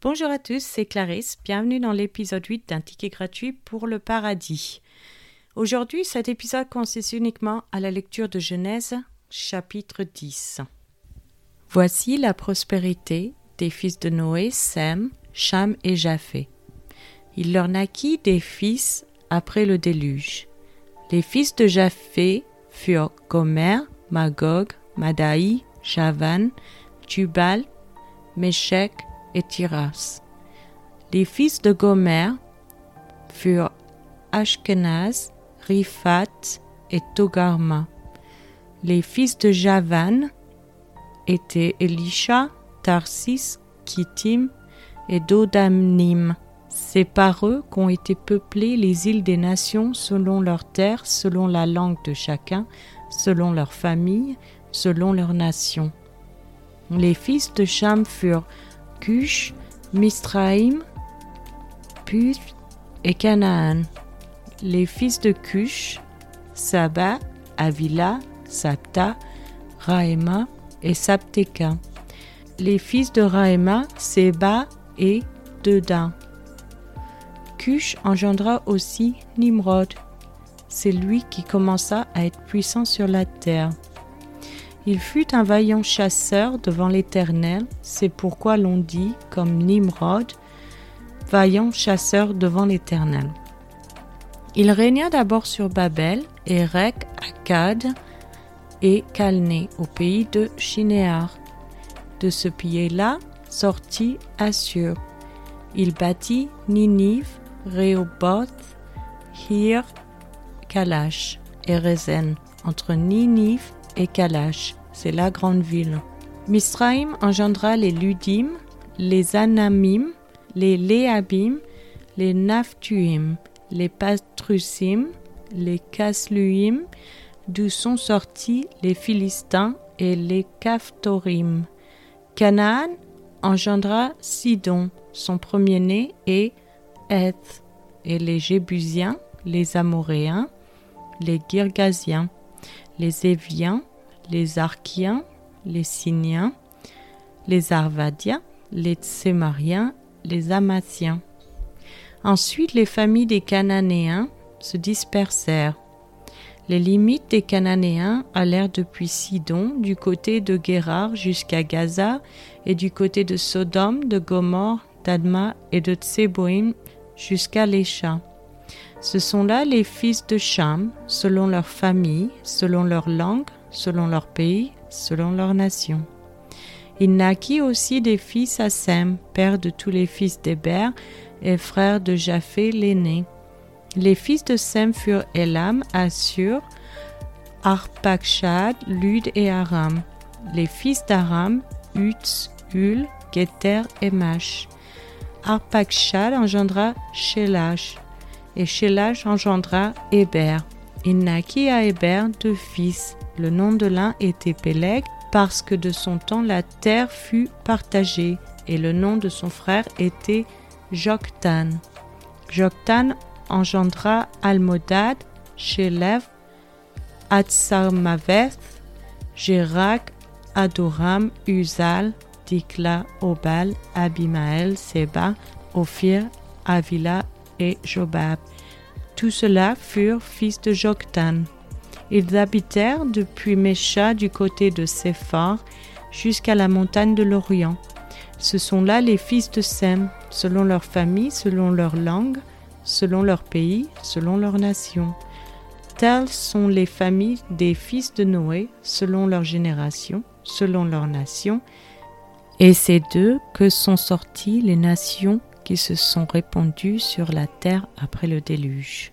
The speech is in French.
Bonjour à tous, c'est Clarisse. Bienvenue dans l'épisode 8 d'un ticket gratuit pour le paradis. Aujourd'hui, cet épisode consiste uniquement à la lecture de Genèse, chapitre 10. Voici la prospérité des fils de Noé, Sem, Cham et Japhé. Il leur naquit des fils après le déluge. Les fils de Japhé furent Gomer, Magog, Madaï, Javan, Tubal, Meshech et Tiras. Les fils de Gomer furent Ashkenaz, Riphat et Togarma. Les fils de Javan étaient Elisha, Tarsis, Kittim et Dodamnim. C'est par eux qu'ont été peuplées les îles des nations selon leurs terres, selon la langue de chacun, selon leur famille, selon leur nation. Les fils de Cham furent Cush, Mistraïm, Puth et Canaan. Les fils de Cush, Saba, Avila, Sapta, Raema et Sapteka. Les fils de Raema, Seba et Dedan. Cush engendra aussi Nimrod. C'est lui qui commença à être puissant sur la terre. Il fut un vaillant chasseur devant l'Éternel, c'est pourquoi l'on dit, comme Nimrod, vaillant chasseur devant l'Éternel. Il régna d'abord sur Babel, Erech, Akkad et Calné, au pays de Shinéar. De ce pays-là sortit Assur. Il bâtit Ninive, Rehoboth, Hir, Kalash et Rezen, entre Ninive et Kalash c'est la grande ville. Misraïm engendra les Ludim, les Anamim, les Léabim, les Naphtuim, les Patrusim, les Kasluim, d'où sont sortis les Philistins et les Caphtorim. Canaan engendra Sidon, son premier-né, et Eth, et les Jébusiens, les Amoréens, les Girgasiens, les Éviens, les Archiens, les Siniens, les Arvadiens, les Tsémariens, les Amatiens. Ensuite, les familles des Cananéens se dispersèrent. Les limites des Cananéens allèrent depuis Sidon, du côté de Guérar jusqu'à Gaza, et du côté de Sodome, de Gomorre, d'Adma et de Tseboïm jusqu'à Lécha. Ce sont là les fils de Cham, selon leur famille, selon leur langue, selon leur pays, selon leur nation. Il naquit aussi des fils à Sem, père de tous les fils d'Héber et frère de Japhé l'aîné. Les fils de Sem furent Elam, Assur, Arpakshad, Lud et Aram. Les fils d'Aram, Utz, Hul, Geter et Mash. Arpakshad engendra Shelash, et Shelash engendra Héber. Il naquit à Héber deux fils, le nom de l'un était Péleg parce que de son temps la terre fut partagée et le nom de son frère était Joktan. Joktan engendra Almodad, Shelev, Atsarmaveth, Gérak, Adoram, Uzal, Dikla, Obal, Abimael, Seba, Ophir, Avila et Jobab. Tout cela furent fils de Joktan. Ils habitèrent depuis Mécha du côté de Séphar jusqu'à la montagne de l'Orient. Ce sont là les fils de Sem, selon leur famille, selon leur langue, selon leur pays, selon leur nation. Telles sont les familles des fils de Noé, selon leur génération, selon leur nation. Et c'est d'eux que sont sorties les nations qui se sont répandues sur la terre après le déluge.